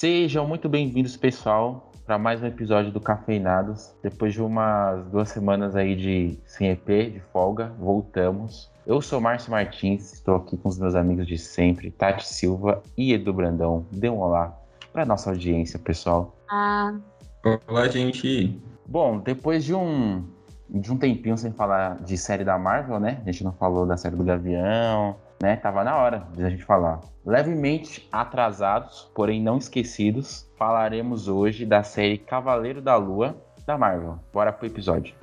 Sejam muito bem-vindos, pessoal, para mais um episódio do Cafeinados. Depois de umas duas semanas aí de sem EP, de folga, voltamos. Eu sou Márcio Martins, estou aqui com os meus amigos de sempre, Tati Silva e Edu Brandão. Dê um olá para nossa audiência, pessoal. Ah. Olá, gente. Bom, depois de um de um tempinho sem falar de série da Marvel, né? A gente não falou da série do Gavião, né? Tava na hora de a gente falar. Levemente atrasados, porém não esquecidos, falaremos hoje da série Cavaleiro da Lua da Marvel. Bora pro episódio.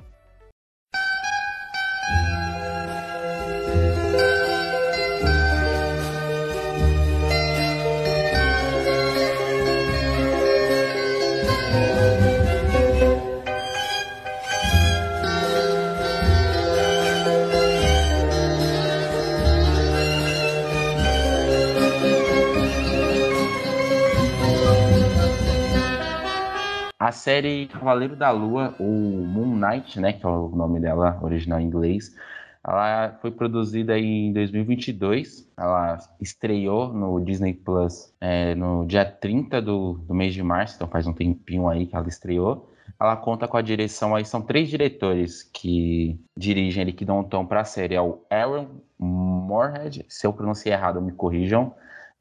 Série Cavaleiro da Lua, ou Moon Knight, né, que é o nome dela original em inglês, ela foi produzida em 2022. Ela estreou no Disney Plus é, no dia 30 do, do mês de março, então faz um tempinho aí que ela estreou. Ela conta com a direção aí, são três diretores que dirigem ali, que dão um tom para a série. É o Aaron Moorhead, se eu pronunciei errado, me corrijam.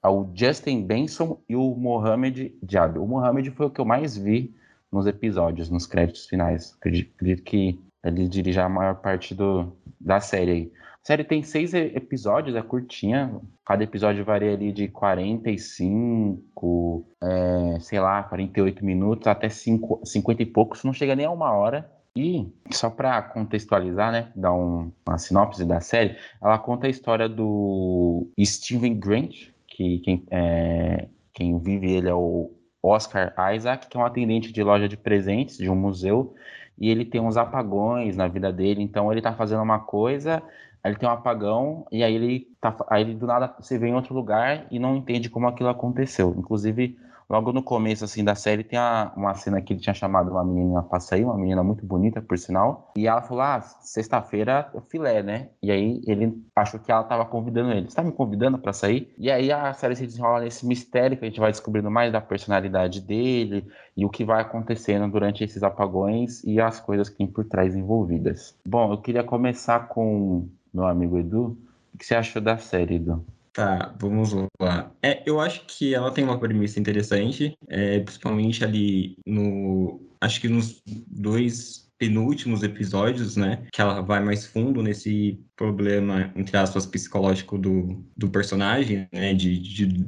É o Justin Benson e o Mohamed Diab. O Mohamed foi o que eu mais vi nos episódios, nos créditos finais. Acredito, que ele dirige a maior parte do, da série aí. A série tem seis episódios, é curtinha. Cada episódio varia ali de 45, é, sei lá, 48 minutos até 5, 50 e poucos. Não chega nem a uma hora. E só para contextualizar, né, dar um, uma sinopse da série, ela conta a história do Steven Grant, que quem, é, quem vive ele é o Oscar Isaac, que é um atendente de loja de presentes de um museu, e ele tem uns apagões na vida dele, então ele tá fazendo uma coisa, aí ele tem um apagão, e aí ele, tá, aí ele do nada se vê em outro lugar e não entende como aquilo aconteceu. Inclusive, Logo no começo, assim, da série, tem uma cena que ele tinha chamado uma menina pra sair, uma menina muito bonita, por sinal. E ela falou, ah, sexta-feira é filé, né? E aí ele achou que ela tava convidando ele. Você tá me convidando para sair? E aí a série se desenrola nesse mistério que a gente vai descobrindo mais da personalidade dele e o que vai acontecendo durante esses apagões e as coisas que tem por trás envolvidas. Bom, eu queria começar com meu amigo Edu. O que você achou da série, Edu? Tá, vamos lá. É, eu acho que ela tem uma premissa interessante, é, principalmente ali no. Acho que nos dois penúltimos episódios, né? Que ela vai mais fundo nesse problema, entre aspas, psicológico do, do personagem, né? De, de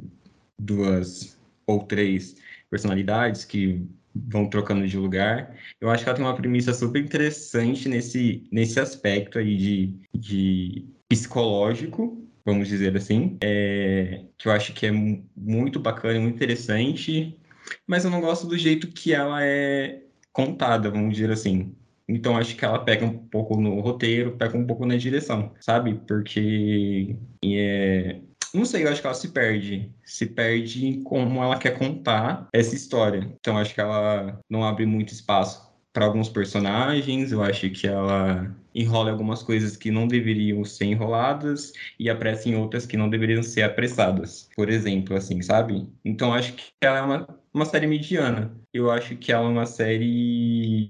duas ou três personalidades que vão trocando de lugar. Eu acho que ela tem uma premissa super interessante nesse, nesse aspecto aí de, de psicológico, vamos dizer assim, é, que eu acho que é muito bacana muito interessante, mas eu não gosto do jeito que ela é contada, vamos dizer assim. Então acho que ela pega um pouco no roteiro, pega um pouco na direção, sabe? Porque é, não sei, eu acho que ela se perde. Se perde em como ela quer contar essa história. Então acho que ela não abre muito espaço para alguns personagens, eu acho que ela enrola algumas coisas que não deveriam ser enroladas e apressa em outras que não deveriam ser apressadas, por exemplo, assim, sabe? Então acho que ela é uma, uma série mediana. Eu acho que ela é uma série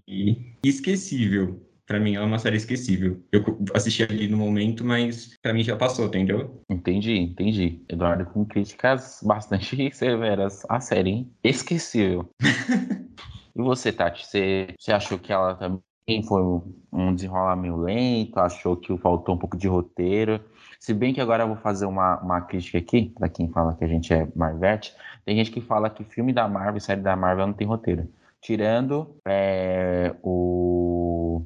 esquecível. Para mim, ela é uma série esquecível. Eu assisti ali no momento, mas para mim já passou, entendeu? Entendi, entendi. Eduardo com críticas bastante severas à série, hein? Esquecível. E você, Tati, você, você achou que ela também foi um desenrolar meio lento? Achou que faltou um pouco de roteiro? Se bem que agora eu vou fazer uma, uma crítica aqui, para quem fala que a gente é Marvete, tem gente que fala que filme da Marvel, série da Marvel não tem roteiro. Tirando é, o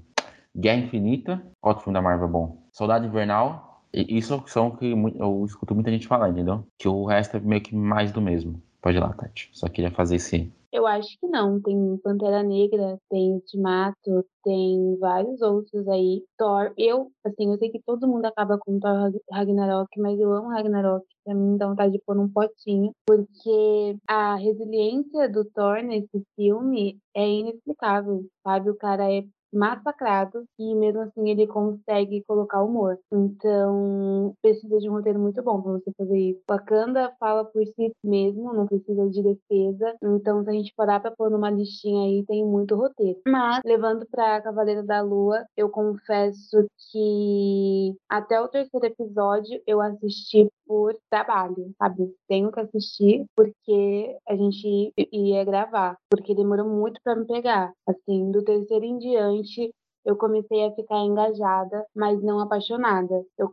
Guerra Infinita, outro filme da Marvel é bom? Soldado Invernal, isso são que eu escuto muita gente falar, entendeu? Que o resto é meio que mais do mesmo. Pode ir lá, Tati. Só queria fazer esse eu acho que não. Tem Pantera Negra, tem Ultimato, tem vários outros aí. Thor, eu, assim, eu sei que todo mundo acaba com Thor Ragnarok, mas eu amo Ragnarok. Pra mim dá vontade de pôr num potinho, porque a resiliência do Thor nesse filme é inexplicável, sabe? O cara é massacrado e mesmo assim ele consegue colocar humor. Então, precisa de um roteiro muito bom para você fazer isso. Wakanda fala por si mesmo, não precisa de defesa. Então, se a gente parar para pôr numa listinha aí, tem muito roteiro. Mas, levando para Cavaleiro da Lua, eu confesso que até o terceiro episódio eu assisti por trabalho, sabe? Tenho que assistir porque a gente ia gravar, porque demorou muito para me pegar. Assim, do terceiro em diante, eu comecei a ficar engajada, mas não apaixonada. Eu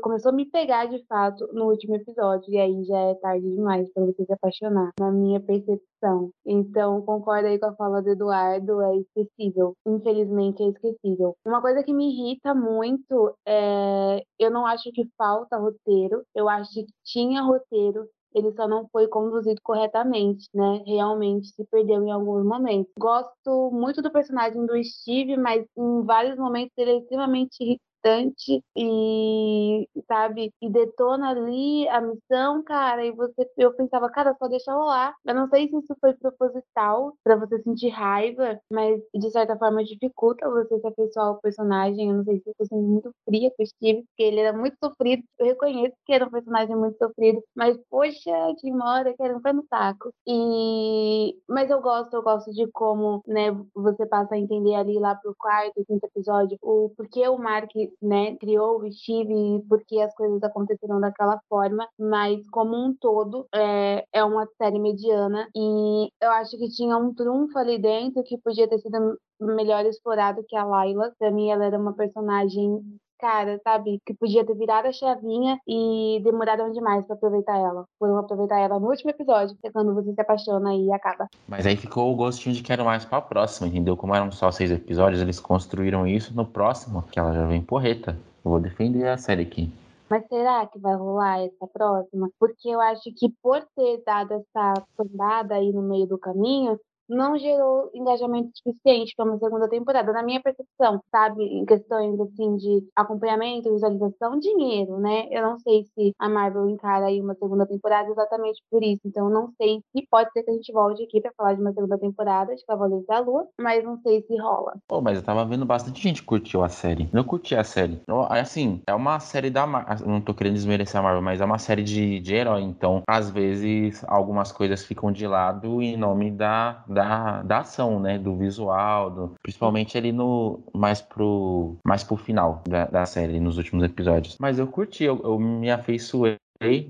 começou a me pegar de fato no último episódio e aí já é tarde demais para você se apaixonar, na minha percepção. Então, concordo aí com a fala do Eduardo, é esquecível. Infelizmente é esquecível. Uma coisa que me irrita muito é eu não acho que falta roteiro, eu acho que tinha roteiro ele só não foi conduzido corretamente, né? Realmente se perdeu em alguns momentos. Gosto muito do personagem do Steve, mas em vários momentos ele é extremamente bastante e, sabe, e detona ali a missão, cara, e você, eu pensava, cara, só deixa rolar. Eu não sei se isso foi proposital para você sentir raiva, mas de certa forma dificulta você se afeiçoar ao personagem. Eu não sei se eu tô sendo muito fria com o Steve, porque ele era muito sofrido. Eu reconheço que era um personagem muito sofrido, mas poxa, de uma hora que era um pé no saco. E mas eu gosto, eu gosto de como, né, você passa a entender ali lá pro quarto, quinto episódio, o porquê o Mark né, criou o Steve porque as coisas aconteceram daquela forma, mas como um todo é, é uma série mediana e eu acho que tinha um trunfo ali dentro que podia ter sido melhor explorado que a Layla. Pra mim, ela era uma personagem cara, sabe? Que podia ter virado a chavinha e demoraram demais para aproveitar ela. Foram aproveitar ela no último episódio, que é quando você se apaixona e acaba. Mas aí ficou o gostinho de quero mais pra próxima, entendeu? Como eram só seis episódios, eles construíram isso no próximo, que ela já vem porreta. Eu vou defender a série aqui. Mas será que vai rolar essa próxima? Porque eu acho que por ter dado essa tombada aí no meio do caminho, não gerou engajamento suficiente para uma segunda temporada, na minha percepção, sabe? Em questões assim de acompanhamento, visualização, dinheiro, né? Eu não sei se a Marvel encara aí uma segunda temporada exatamente por isso. Então, não sei se pode ser que a gente volte aqui para falar de uma segunda temporada de Cavaleiros da Lua, mas não sei se rola. Pô, mas eu tava vendo bastante gente curtiu a série. Eu curti a série. Assim, é uma série da Marvel. Não tô querendo desmerecer a Marvel, mas é uma série de, de herói. Então, às vezes, algumas coisas ficam de lado em nome da da, da ação, né? Do visual, do, principalmente ali no mais pro mais pro final da, da série, nos últimos episódios. Mas eu curti, eu, eu me afeiçoei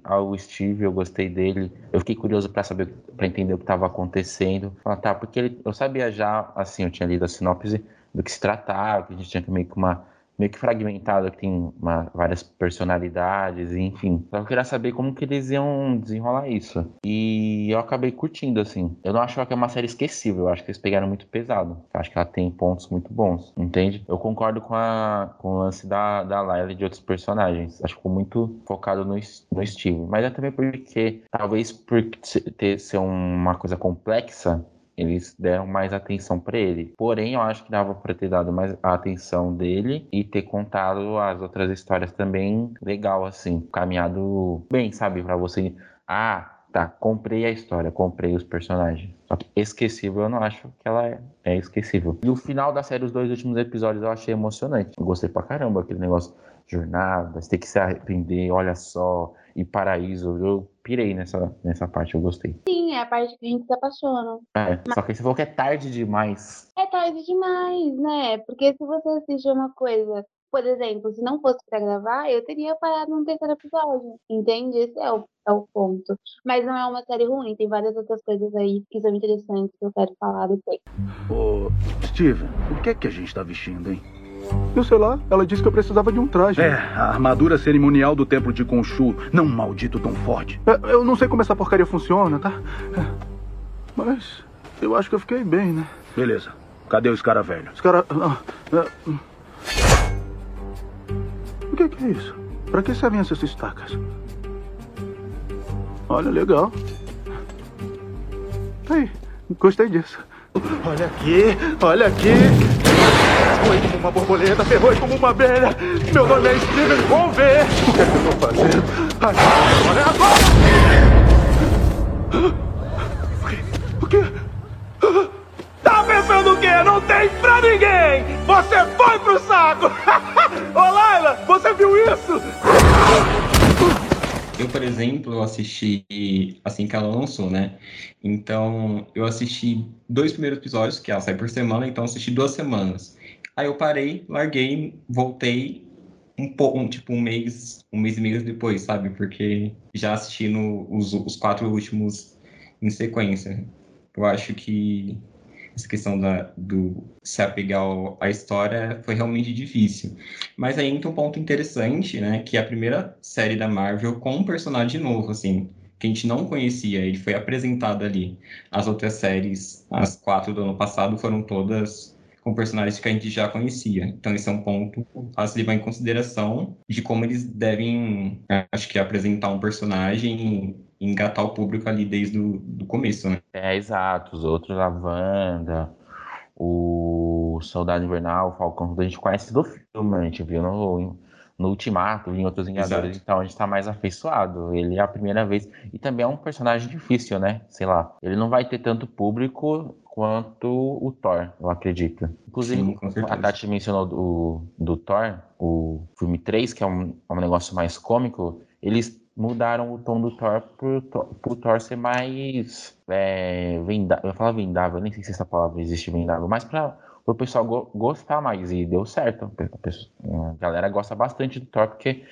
ao Steve, eu gostei dele. Eu fiquei curioso para saber, para entender o que estava acontecendo. Falar, tá, porque ele, eu sabia já, assim, eu tinha lido a sinopse do que se tratava, que a gente tinha meio que uma meio que fragmentado, que tem uma, várias personalidades, enfim. Só que eu queria saber como que eles iam desenrolar isso. E eu acabei curtindo, assim. Eu não acho que é uma série esquecível, eu acho que eles pegaram muito pesado. Eu acho que ela tem pontos muito bons, entende? Eu concordo com, a, com o lance da, da Layla e de outros personagens. Acho que ficou muito focado no, no Steve. Mas é também porque, talvez por ter, ser uma coisa complexa, eles deram mais atenção para ele. Porém, eu acho que dava para ter dado mais a atenção dele e ter contado as outras histórias também legal, assim, caminhado bem, sabe? Para você. Ah, tá, comprei a história, comprei os personagens. Só que esquecível eu não acho que ela é, é esquecível. E o final da série, os dois últimos episódios, eu achei emocionante. Eu gostei pra caramba aquele negócio jornada, você tem que se arrepender, olha só, e paraíso. Eu pirei nessa, nessa parte, eu gostei. Sim, é a parte que a gente se apaixona. É, Mas... só que você falou que é tarde demais. É tarde demais, né? Porque se você assistir uma coisa, por exemplo, se não fosse para gravar, eu teria parado no terceiro episódio. Entende? Esse é o, é o ponto. Mas não é uma série ruim, tem várias outras coisas aí que são interessantes que eu quero falar depois. Ô, Steven, o que é que a gente tá vestindo, hein? Eu sei lá, ela disse que eu precisava de um traje. É, a armadura cerimonial do templo de Khonshu, não um maldito tão forte. É, eu não sei como essa porcaria funciona, tá? É, mas eu acho que eu fiquei bem, né? Beleza. Cadê o escara velho? Escara... Ah, ah, hum. o que, que é isso? Pra que servem essas estacas? Olha, legal. Aí, gostei disso. Olha aqui, olha aqui. Foi como uma borboleta, ferrou como uma abelha. Meu nome é Steven Conver. O que é que eu tô fazendo? Agora é agora! O quê? O quê? Tá pensando o quê? não tem pra ninguém! Você foi pro saco! Ô Laila, você viu isso? Eu, por exemplo, assisti assim que ela lançou, né? Então, eu assisti dois primeiros episódios, que ela sai por semana, então assisti duas semanas. Aí eu parei, larguei, voltei um pouco, um, tipo um mês, um mês e meio depois, sabe? Porque já assisti no, os, os quatro últimos em sequência. Eu acho que essa questão da, do se apegar à história foi realmente difícil. Mas aí entra um ponto interessante, né? Que é a primeira série da Marvel com um personagem novo, assim, que a gente não conhecia, ele foi apresentado ali. As outras séries, as quatro do ano passado, foram todas com personagens que a gente já conhecia. Então, esse é um ponto a se levar em consideração de como eles devem, acho que, apresentar um personagem engatar o público ali desde o do começo, né? É, exato. Os outros, a Wanda, o Soldado Invernal, o Falcão, a gente conhece do filme, a gente viu no, no Ultimato, em outros Vingadores, Exato. então a gente está mais afeiçoado. Ele é a primeira vez. E também é um personagem difícil, né? Sei lá. Ele não vai ter tanto público quanto o Thor, eu acredito. Inclusive, Sim, a Tati mencionou do, do Thor, o filme 3, que é um, é um negócio mais cômico. Eles mudaram o tom do Thor pro, pro Thor ser mais é, vendável. Eu falo vendável, nem sei se essa palavra existe vendável, mas para o pessoal go gostar mais. E deu certo. A, pessoa, a, galera gosta bastante do Thor, porque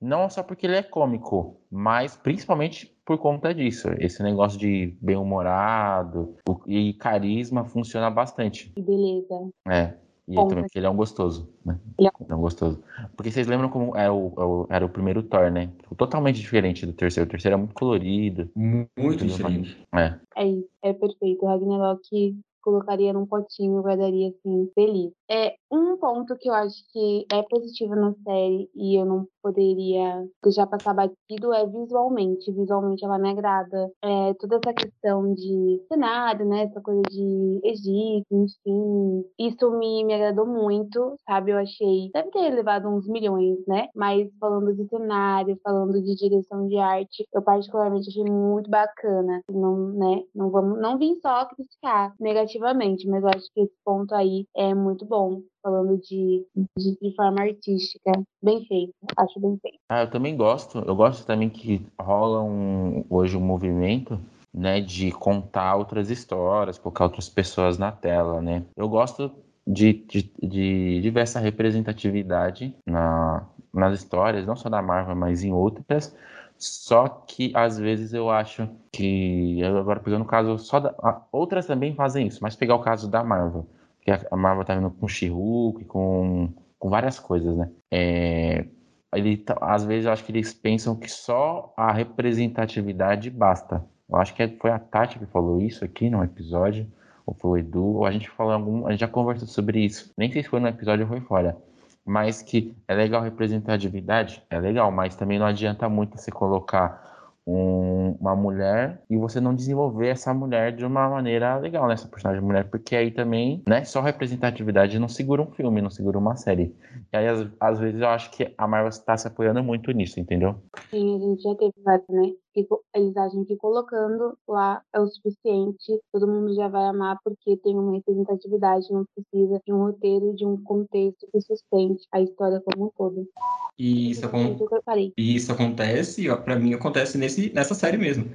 não só porque ele é cômico, mas principalmente por conta disso. Esse negócio de bem-humorado e carisma funciona bastante. Beleza. É. E também porque ele é um gostoso, né? Ele é um gostoso. Porque vocês lembram como era o, era o primeiro Thor, né? Totalmente diferente do terceiro. O terceiro é muito colorido. Muito diferente. É. É isso, é perfeito. O Ragnarok colocaria num potinho e guardaria assim, feliz. É um ponto que eu acho que é positivo na série e eu não poderia deixar passar batido é visualmente. Visualmente ela me agrada. É, toda essa questão de cenário, né? Essa coisa de Egito, enfim. Isso me, me agradou muito, sabe? Eu achei. Deve ter levado uns milhões, né? Mas falando de cenário, falando de direção de arte, eu particularmente achei muito bacana. Não, né? Não vamos, não vim só criticar negativamente, mas eu acho que esse ponto aí é muito bom falando de, de, de, forma artística. Bem feito, acho bem feito. Ah, eu também gosto. Eu gosto também que rola um, hoje um movimento né, de contar outras histórias, colocar outras pessoas na tela, né? Eu gosto de, de, de diversa representatividade na, nas histórias, não só da Marvel, mas em outras. Só que às vezes eu acho que agora pegando o caso só da, outras também fazem isso, mas pegar o caso da Marvel que a Marvel tá vindo com She-Hulk, com, com várias coisas, né? É, ele, tá, às vezes eu acho que eles pensam que só a representatividade basta. Eu acho que foi a Tati que falou isso aqui no episódio, ou foi o Edu, ou a gente falou algum, a gente já conversou sobre isso. Nem sei se foi no episódio ou foi fora. Mas que é legal representatividade, é legal, mas também não adianta muito você colocar um, uma mulher e você não desenvolver essa mulher de uma maneira legal, né? Essa personagem mulher, porque aí também, né? Só representatividade não segura um filme, não segura uma série. E aí, às, às vezes, eu acho que a Marvel está se apoiando muito nisso, entendeu? Sim, a gente já teve vários, né? Que eles acham que colocando lá é o suficiente, todo mundo já vai amar porque tem uma representatividade, não precisa de um roteiro, de um contexto que sustente a história como um todo. E isso, acon... e isso acontece, para mim acontece nesse, nessa série mesmo.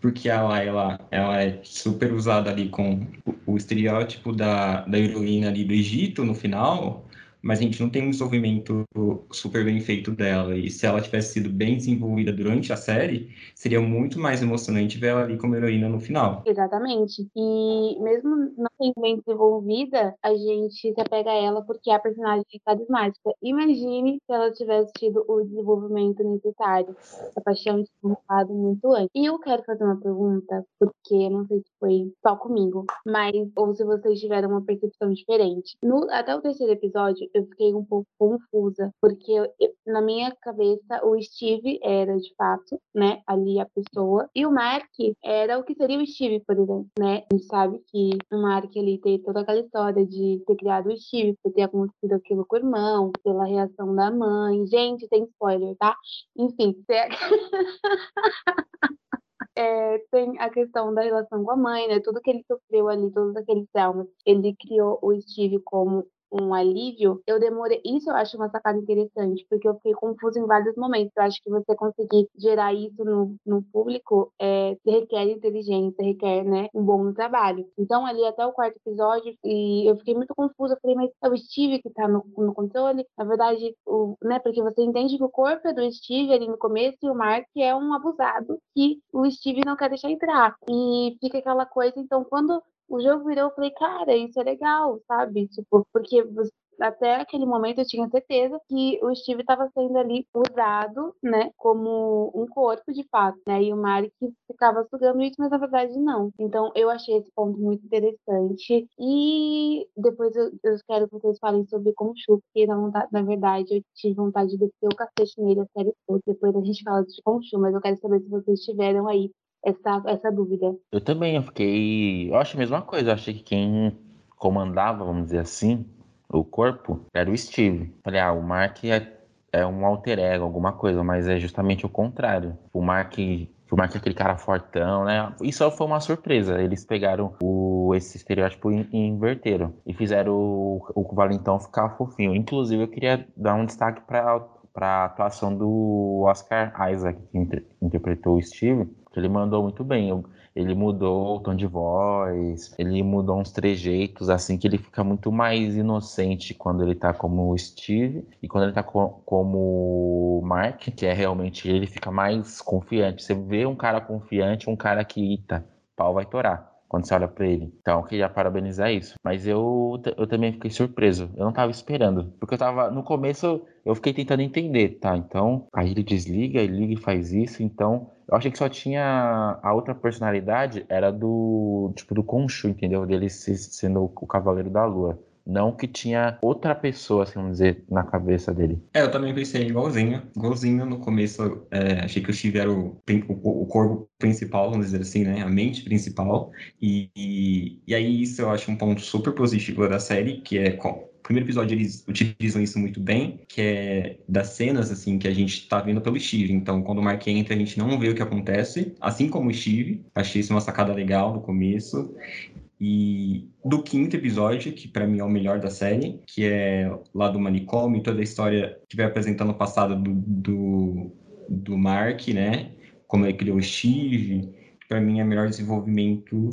Porque ela, ela, ela é super usada ali com o, o estereótipo da, da heroína ali do Egito no final, mas a gente não tem um desenvolvimento super bem feito dela. E se ela tivesse sido bem desenvolvida durante a série, seria muito mais emocionante ver ela ali como heroína no final. Exatamente. E mesmo sendo bem desenvolvida, a gente se apega a ela porque é a personagem carismática. Imagine se ela tivesse tido o desenvolvimento necessário. A paixão começado muito antes. E eu quero fazer uma pergunta, porque não sei se foi só comigo, mas ou se vocês tiveram uma percepção diferente. No, até o terceiro episódio, eu fiquei um pouco confusa, porque eu, na minha cabeça o Steve era de fato, né, ali a pessoa, e o Mark era o que seria o Steve, por exemplo, né? A gente sabe que o Mark ali tem toda aquela história de ter criado o Steve, por ter acontecido aquilo com o irmão, pela reação da mãe. Gente, tem spoiler, tá? Enfim, é, tem a questão da relação com a mãe, né? Tudo que ele sofreu ali, todos aqueles traumas. Ele criou o Steve como um alívio, eu demorei. Isso eu acho uma sacada interessante, porque eu fiquei confusa em vários momentos. Eu acho que você conseguir gerar isso no, no público é, requer inteligência, requer né, um bom trabalho. Então, ali até o quarto episódio, e eu fiquei muito confusa. Eu falei, mas é o Steve que tá no, no controle? Na verdade, o, né, porque você entende que o corpo é do Steve ali no começo e o Mark é um abusado que o Steve não quer deixar entrar. E fica aquela coisa, então, quando o jogo virou, eu falei, cara, isso é legal, sabe? Tipo, porque até aquele momento eu tinha certeza que o Steve estava sendo ali usado, né, como um corpo de fato, né, e o Mark ficava sugando isso, mas na verdade não. Então eu achei esse ponto muito interessante e depois eu, eu quero que vocês falem sobre Khonshu, porque na, na verdade eu tive vontade de descer o cacete nele a série toda, depois a gente fala de Khonshu, mas eu quero saber se vocês tiveram aí essa, essa dúvida. Eu também, eu fiquei. Eu acho a mesma coisa. Eu achei que quem comandava, vamos dizer assim, o corpo era o Steve. Falei, ah, o Mark é, é um alter ego, alguma coisa, mas é justamente o contrário. O Mark o Mark é aquele cara fortão, né? Isso foi uma surpresa. Eles pegaram o, esse estereótipo e, e inverteram. E fizeram o, o Valentão ficar fofinho. Inclusive, eu queria dar um destaque para a atuação do Oscar Isaac, que inter, interpretou o Steve que ele mandou muito bem. Ele mudou o tom de voz, ele mudou uns trejeitos, assim, que ele fica muito mais inocente quando ele tá como Steve e quando ele tá co como Mark, que é realmente ele, fica mais confiante. Você vê um cara confiante, um cara que, ita, pau vai torar quando você olha para ele. Então, eu queria parabenizar isso. Mas eu, eu também fiquei surpreso. Eu não tava esperando. Porque eu tava. No começo, eu fiquei tentando entender, tá? Então, aí ele desliga, ele liga e faz isso. Então, eu achei que só tinha a outra personalidade, era do tipo do Conchu, entendeu? Dele sendo o Cavaleiro da Lua. Não que tinha outra pessoa, assim, vamos dizer, na cabeça dele. É, eu também pensei igualzinho. Igualzinho no começo, é, achei que o Steve era o, o, o, corpo principal, vamos dizer assim, né? A mente principal. E, e, e aí isso eu acho um ponto super positivo da série, que é primeiro episódio eles utilizam isso muito bem, que é das cenas assim que a gente tá vendo pelo Steve. Então, quando o Mark entra, a gente não vê o que acontece, assim como o Steve. Achei isso uma sacada legal no começo. E do quinto episódio, que para mim é o melhor da série, que é lá do manicômio, toda a história que vai apresentando o passado do, do, do Mark, né? Como ele criou o Steve, para mim é o melhor desenvolvimento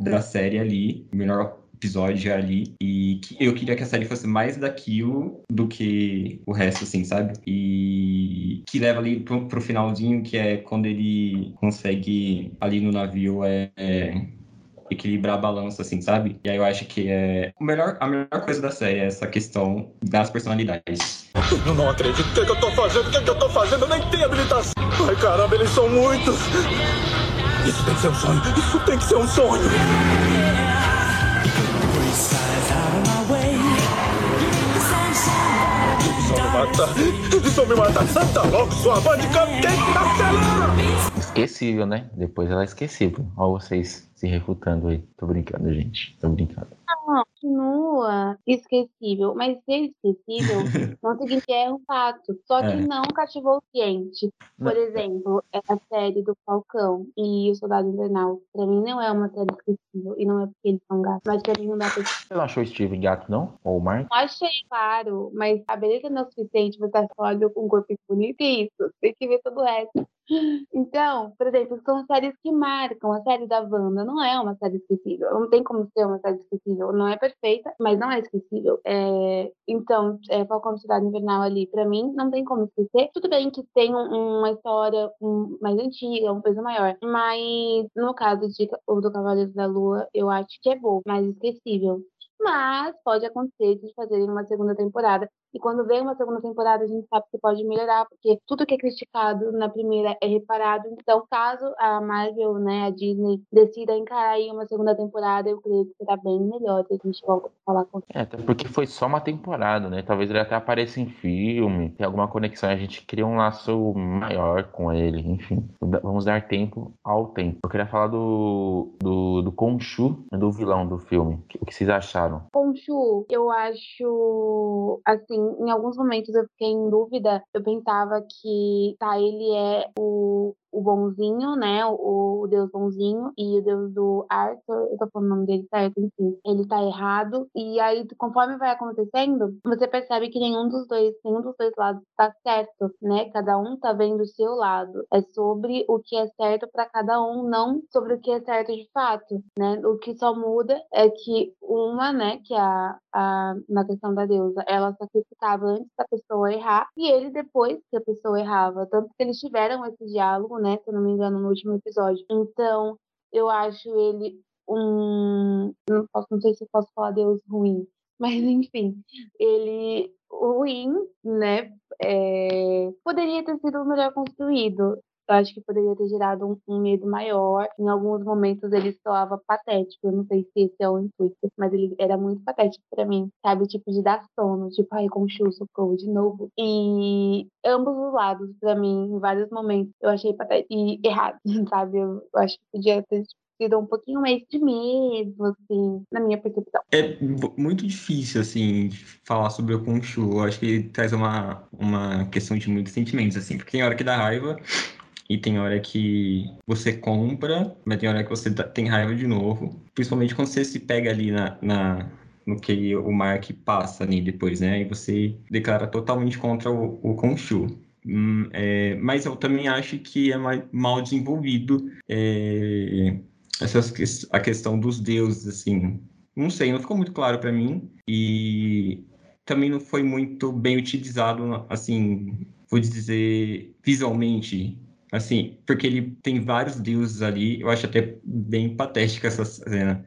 da série ali, melhor episódio ali. E que eu queria que a série fosse mais daquilo do que o resto, assim, sabe? E que leva ali pro, pro finalzinho, que é quando ele consegue ali no navio é, é equilibrar a balança, assim, sabe? E aí eu acho que é o melhor, a melhor coisa da série é essa questão das personalidades. Eu não acredito. O que, é que eu tô fazendo? O que, é que eu tô fazendo? Eu nem tenho habilitação. Ai, caramba, eles são muitos. Isso tem que ser um sonho. Isso tem que ser um sonho. Matar! Me matar! Logo, sua! Acelera! Esquecível, né? Depois ela é esquecível. Olha vocês se refutando aí. Tô brincando, gente. Tô brincando continua esquecível, mas ser esquecível não significa que é um fato, só que é. não cativou o cliente. Por exemplo, é a série do Falcão e o Soldado Invernal, pra mim não é uma série esquecível, e não é porque eles são gatos, mas pra mim não dá pra Você não achou Steve gato, não? Ou o Mark? Achei, claro, mas a beleza não é o suficiente, você olha com um corpo bonito e isso, tem que ver todo o resto. Então, por exemplo, são séries que marcam. A série da Wanda não é uma série esquecível. Não tem como ser uma série esquecível. Não é perfeita, mas não é esquecível. É... Então, é, Falcão Cidade Invernal ali, pra mim, não tem como esquecer. Tudo bem que tem um, uma história um, mais antiga, um peso maior. Mas, no caso de, o do Cavaleiro da Lua, eu acho que é bom, mais esquecível. Mas pode acontecer de fazerem uma segunda temporada. E quando vem uma segunda temporada, a gente sabe que pode melhorar, porque tudo que é criticado na primeira é reparado. Então, caso a Marvel, né, a Disney, decida encarar aí uma segunda temporada, eu creio que será bem melhor se a gente volta a falar com É, até porque foi só uma temporada, né? Talvez ele até apareça em filme, tem alguma conexão, a gente cria um laço maior com ele, enfim. Vamos dar tempo ao tempo. Eu queria falar do, do, do Khonshu, do vilão do filme. O que vocês acharam? Khonshu, eu acho, assim, em alguns momentos eu fiquei em dúvida. Eu pensava que, tá, ele é o, o bonzinho, né? O, o deus bonzinho e o deus do Arthur, eu tô falando o nome dele certo, enfim, ele tá errado. E aí, conforme vai acontecendo, você percebe que nenhum dos dois, nenhum dos dois lados tá certo, né? Cada um tá vendo o seu lado. É sobre o que é certo para cada um, não sobre o que é certo de fato, né? O que só muda é que uma, né, que é a, a na questão da deusa, ela sacrificava antes da pessoa errar e ele depois que a pessoa errava. Tanto que eles tiveram esse diálogo, né, se eu não me engano, no último episódio. Então, eu acho ele um. Não, posso, não sei se eu posso falar Deus ruim, mas enfim, ele ruim, né? É, poderia ter sido melhor construído. Eu acho que poderia ter gerado um, um, medo maior. Em alguns momentos ele soava patético. Eu não sei se esse é o intuito, mas ele era muito patético para mim, sabe? Tipo de dar sono, tipo, ai, com o socorro de novo. E ambos os lados, para mim, em vários momentos, eu achei patético e errado, sabe? Eu, eu acho que podia ter sido um pouquinho mais de medo, assim, na minha percepção. É muito difícil, assim, falar sobre o Khonshu. Eu acho que traz uma, uma questão de muitos sentimentos, assim, porque tem hora que dá raiva e tem hora que você compra, mas tem hora que você tem raiva de novo. Principalmente quando você se pega ali na, na no que o Mark passa ali depois, né? E você declara totalmente contra o, o. Hum, é, mas eu também acho que é mal desenvolvido é, essas, a questão dos deuses, assim. Não sei, não ficou muito claro para mim. E também não foi muito bem utilizado, assim, vou dizer, visualmente Assim, porque ele tem vários deuses ali, eu acho até bem patética essa cena.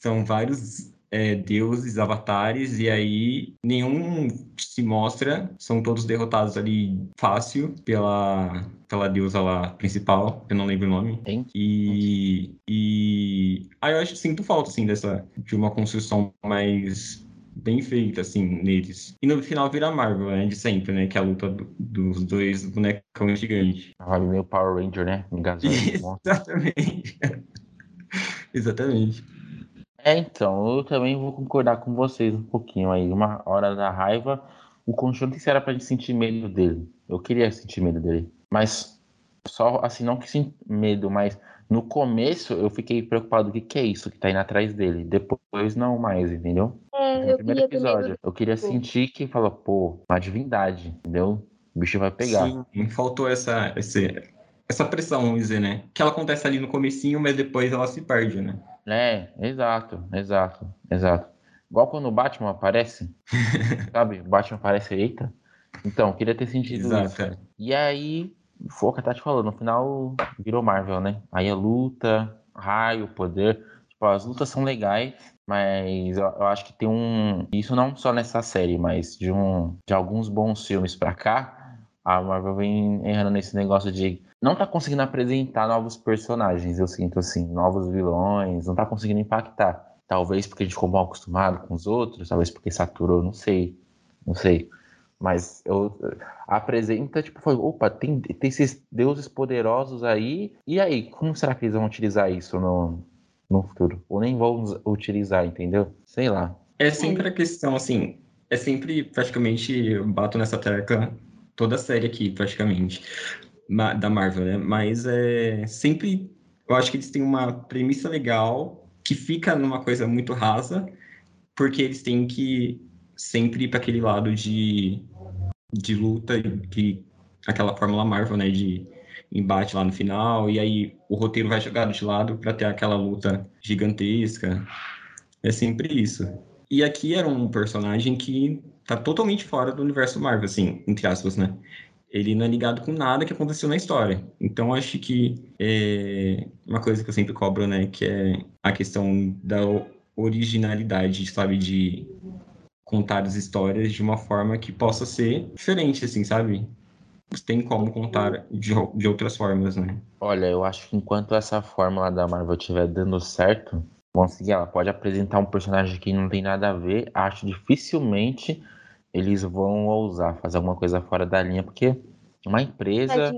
São vários é, deuses, avatares, e aí nenhum se mostra, são todos derrotados ali fácil pela, pela deusa lá principal, eu não lembro o nome. Tem? E, e aí eu acho sinto falta assim dessa de uma construção mais bem feita, assim, neles. E no final vira Marvel, né? De sempre, né? Que é a luta do, dos dois bonecões gigantes. Vai meio Power Ranger, né? Exatamente. Exatamente. É, então, eu também vou concordar com vocês um pouquinho aí. Uma hora da raiva, o Conjunto era pra gente sentir medo dele. Eu queria sentir medo dele. Mas, só assim, não que sentir medo, mas no começo eu fiquei preocupado: o que, que é isso que tá indo atrás dele? Depois, não mais, entendeu? É, no primeiro episódio. Eu queria sentir que fala, pô, uma divindade, entendeu? O bicho vai pegar. Sim, faltou essa, esse, essa pressão, vamos dizer, né? Que ela acontece ali no comecinho, mas depois ela se perde, né? É, exato, exato, exato. Igual quando o Batman aparece, sabe? O Batman aparece, eita. Então, queria ter sentido exato, isso. É. E aí, foi o que a Tati falou, no final virou Marvel, né? Aí a luta, raio, poder. Tipo, as lutas são legais, mas eu, eu, acho que tem um. Isso não só nessa série, mas de, um, de alguns bons filmes pra cá, a Marvel vem errando nesse negócio de. Não tá conseguindo apresentar novos personagens, eu sinto assim, novos vilões, não tá conseguindo impactar. Talvez porque a gente ficou mal acostumado com os outros, talvez porque saturou, não sei. Não sei. Mas eu apresenta, tipo, foi, opa, tem, tem esses deuses poderosos aí, e aí, como será que eles vão utilizar isso no, no futuro. Ou nem vão utilizar, entendeu? Sei lá. É sempre a questão, assim, é sempre, praticamente, eu bato nessa tecla toda a série aqui, praticamente, da Marvel, né? Mas é sempre, eu acho que eles têm uma premissa legal que fica numa coisa muito rasa, porque eles têm que sempre ir para aquele lado de, de luta, que aquela fórmula Marvel, né? De embate lá no final, e aí o roteiro vai jogado de lado para ter aquela luta gigantesca. É sempre isso. E aqui era um personagem que tá totalmente fora do universo Marvel, assim, entre aspas, né? Ele não é ligado com nada que aconteceu na história. Então, acho que é uma coisa que eu sempre cobro, né? Que é a questão da originalidade, sabe? De contar as histórias de uma forma que possa ser diferente, assim, sabe? Tem como contar de, de outras formas, né? Olha, eu acho que enquanto essa fórmula da Marvel estiver dando certo, vamos seguir. Ela pode apresentar um personagem que não tem nada a ver. Acho dificilmente eles vão ousar fazer alguma coisa fora da linha, porque uma empresa,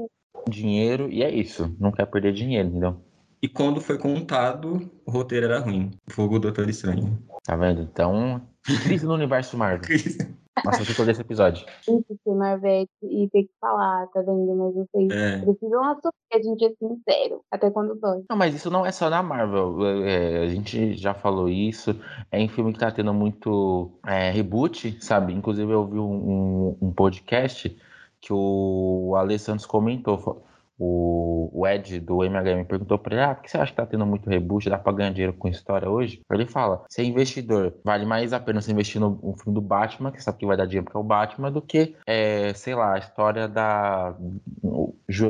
dinheiro, e é isso. Não quer perder dinheiro, entendeu? E quando foi contado, o roteiro era ruim. Fogo do Doutor Estranho. Tá vendo? Então, crise no universo Marvel. Nossa, fico desse episódio. Isso, ser Marvete e ter que falar, tá vendo? Mas vocês É. precisam assumir a gente é sincero, até quando dói. Não, mas isso não é só na Marvel. É, a gente já falou isso. É em filme que tá tendo muito é, reboot, sabe? Inclusive eu vi um, um- um podcast que o Ale Santos comentou. O, o Ed do MHM perguntou pra ele: Ah, por que você acha que tá tendo muito reboot? Dá pra ganhar dinheiro com história hoje? Ele fala: Se é investidor, vale mais a pena você investir no, no filme do Batman, que sabe que vai dar dinheiro porque é o Batman, do que, é, sei lá, a história da,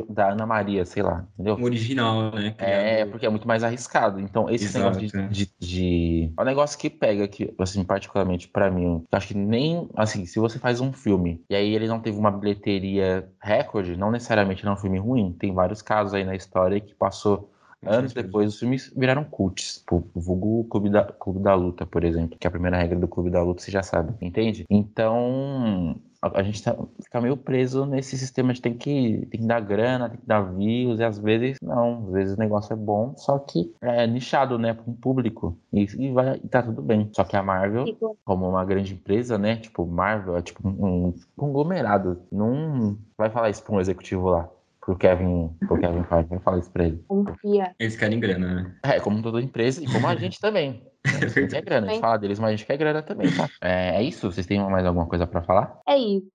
da Ana Maria, sei lá, entendeu? O original, né? É, Criado- porque é muito mais arriscado. Então, esse Exato, negócio é. de, de, de- É um negócio que pega, que, assim, particularmente pra mim, acho que nem. Assim, se você faz um filme e aí ele não teve uma bilheteria recorde, não necessariamente ele é um filme ruim. Tem vários casos aí na história que passou. Anos depois, os filmes viraram cults. Tipo, o vulgo Clube da, Clube da Luta, por exemplo. Que é a primeira regra do Clube da Luta, você já sabe. Entende? Então, a, a gente tá, fica meio preso nesse sistema de tem que, tem que dar grana, tem que dar views, e às vezes não. Às vezes o negócio é bom, só que é nichado, né, para um público. E, e, vai, e tá tudo bem. Só que a Marvel, como uma grande empresa, né, tipo, Marvel é tipo um, um conglomerado. Não vai falar isso pra um executivo lá. Pro Kevin, pro Kevin Feige, vai falar isso pra ele. Confia. Eles querem grana, né? É, como toda empresa e como a gente também. A gente quer grana, a gente fala deles, mas a gente quer grana também, tá? É, é isso? Vocês têm mais alguma coisa pra falar? É isso.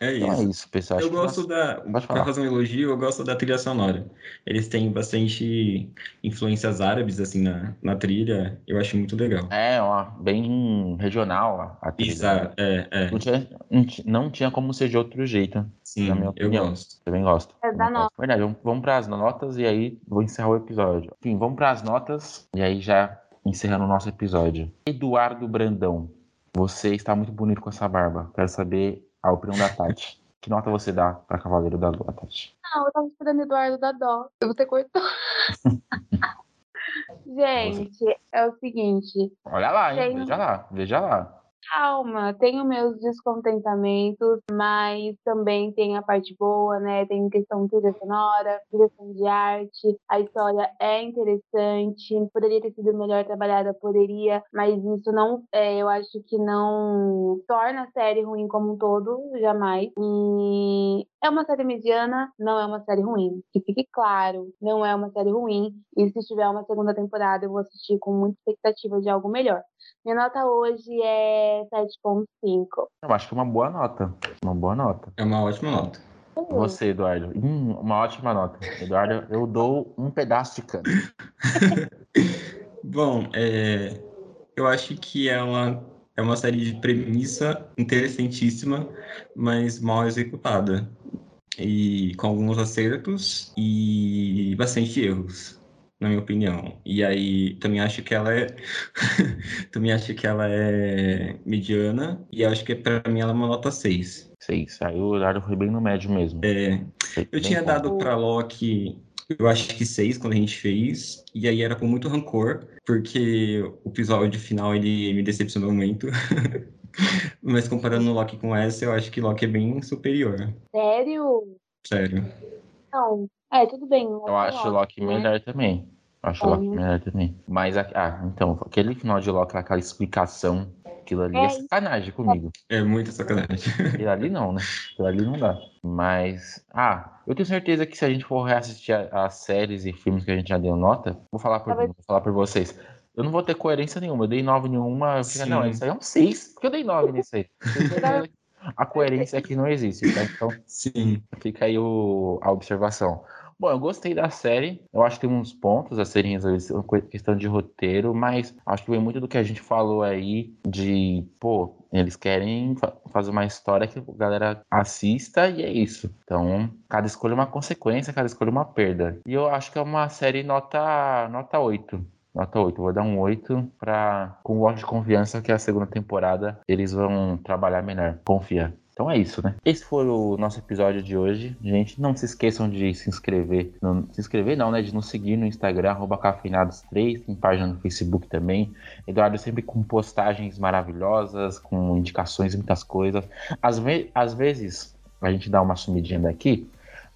É Então é isso. isso, pessoal. Eu Acho que gosto nós- da. Pode Pra falar. fazer um elogio, eu gosto da trilha sonora. Eles têm bastante influências árabes, assim, na, na trilha. Eu acho muito legal. É, ó, bem regional a, a trilha. Exato. É, é. Não tinha, não ti- não tinha como ser de outro jeito. Sim, na minha eu opinião. gosto. Também gosto. É Também da gosto. Verdade, vamos, vamos para as notas e aí vou encerrar o episódio. Enfim, vamos para as notas e aí já encerrando o nosso episódio. Eduardo Brandão, você está muito bonito com essa barba. Quero saber a opinião da Tati. Que nota você dá para Cavaleiro da Lua, Tati? Não, eu tava esperando Eduardo da dó. Você cortou. Gente, é o seguinte, Olha lá, hein? Tem- Veja lá, veja lá. Calma, tenho meus descontentamentos, mas também tem a parte boa, né? Tem questão trilha sonora, direção de arte, a história é interessante, poderia ter sido melhor trabalhada, poderia, mas isso não, é, eu acho que não torna a série ruim como um todo, jamais. E é uma série mediana, não é uma série ruim. Que fique claro, não é uma série ruim. E se tiver uma segunda temporada, eu vou assistir com muita expectativa de algo melhor. Minha nota hoje é 7.5. Eu acho que é uma boa nota. Uma boa nota. É uma ótima nota. Você, Eduardo. Hum, uma ótima nota. Eduardo, eu dou um pedaço de cana. Bom, é, eu acho que é uma, é uma série de premissa interessantíssima, mas mal executada. E com alguns acertos e bastante erros, na minha opinião. E aí também acho que ela é também acho que ela é mediana e acho que para mim ela é uma nota 6. Seis. Aí o Eduardo foi bem no médio mesmo. É, Foi eu tinha bom. dado pra Loki, eu acho que seis quando a gente fez, e aí era com muito rancor, porque o episódio final ele me decepcionou muito. Mas comparando Loki com essa, eu acho que Loki é bem superior. Sério? Sério. Não. É, tudo bem. Eu acho o Loki né? melhor também. Eu acho o Loki melhor também. Mas, ah, então, aquele final de Loki, aquela explicação, aquilo ali é, É. sacanagem comigo. É muita sacanagem. Aquilo ali não, né? Aquilo ali não dá. Mas, ah, eu tenho certeza que se a gente for reassistir as séries e filmes que a gente já deu nota, vou falar por, Talvez- vou falar por vocês. Eu não vou ter coerência nenhuma. Eu dei 9 nenhuma. Eu fico, Sim. não, isso aí é um 6. Por que eu dei 9 nisso aí? A coerência aqui não existe, tá? Então, Sim. Fica aí o- a observação. Bom, eu gostei da série. Eu acho que tem uns pontos a serem resolvidos, questão de roteiro, mas acho que vem muito do que a gente falou aí de, pô, eles querem fa- fazer uma história que a galera assista e é isso. Então, cada escolha é uma consequência, cada escolha é uma perda. E eu acho que é uma série nota, nota 8. Nota 8, vou dar um 8 pra, com voto de confiança que a segunda temporada eles vão trabalhar melhor. Confia. Então é isso, né? Esse foi o nosso episódio de hoje. Gente, não se esqueçam de se inscrever. no- se inscrever não, né? De nos seguir no Instagram, arroba cafeinados3, tem página no Facebook também. Eduardo sempre com postagens maravilhosas, com indicações muitas coisas. Às, ve- às vezes a gente dá uma sumidinha daqui,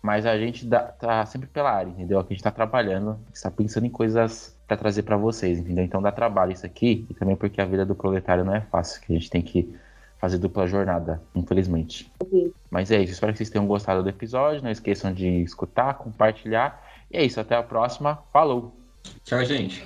mas a gente dá- tá sempre pela área, entendeu? Aqui a gente tá trabalhando, está pensando em coisas para trazer para vocês, entendeu? Então dá trabalho isso aqui, e também porque a vida do proletário não é fácil, que a gente tem que fazer dupla jornada, infelizmente. Sim. Mas é isso, espero que vocês tenham gostado do episódio. Não esqueçam de escutar, compartilhar. E é isso, até a próxima. Falou! Tchau, gente.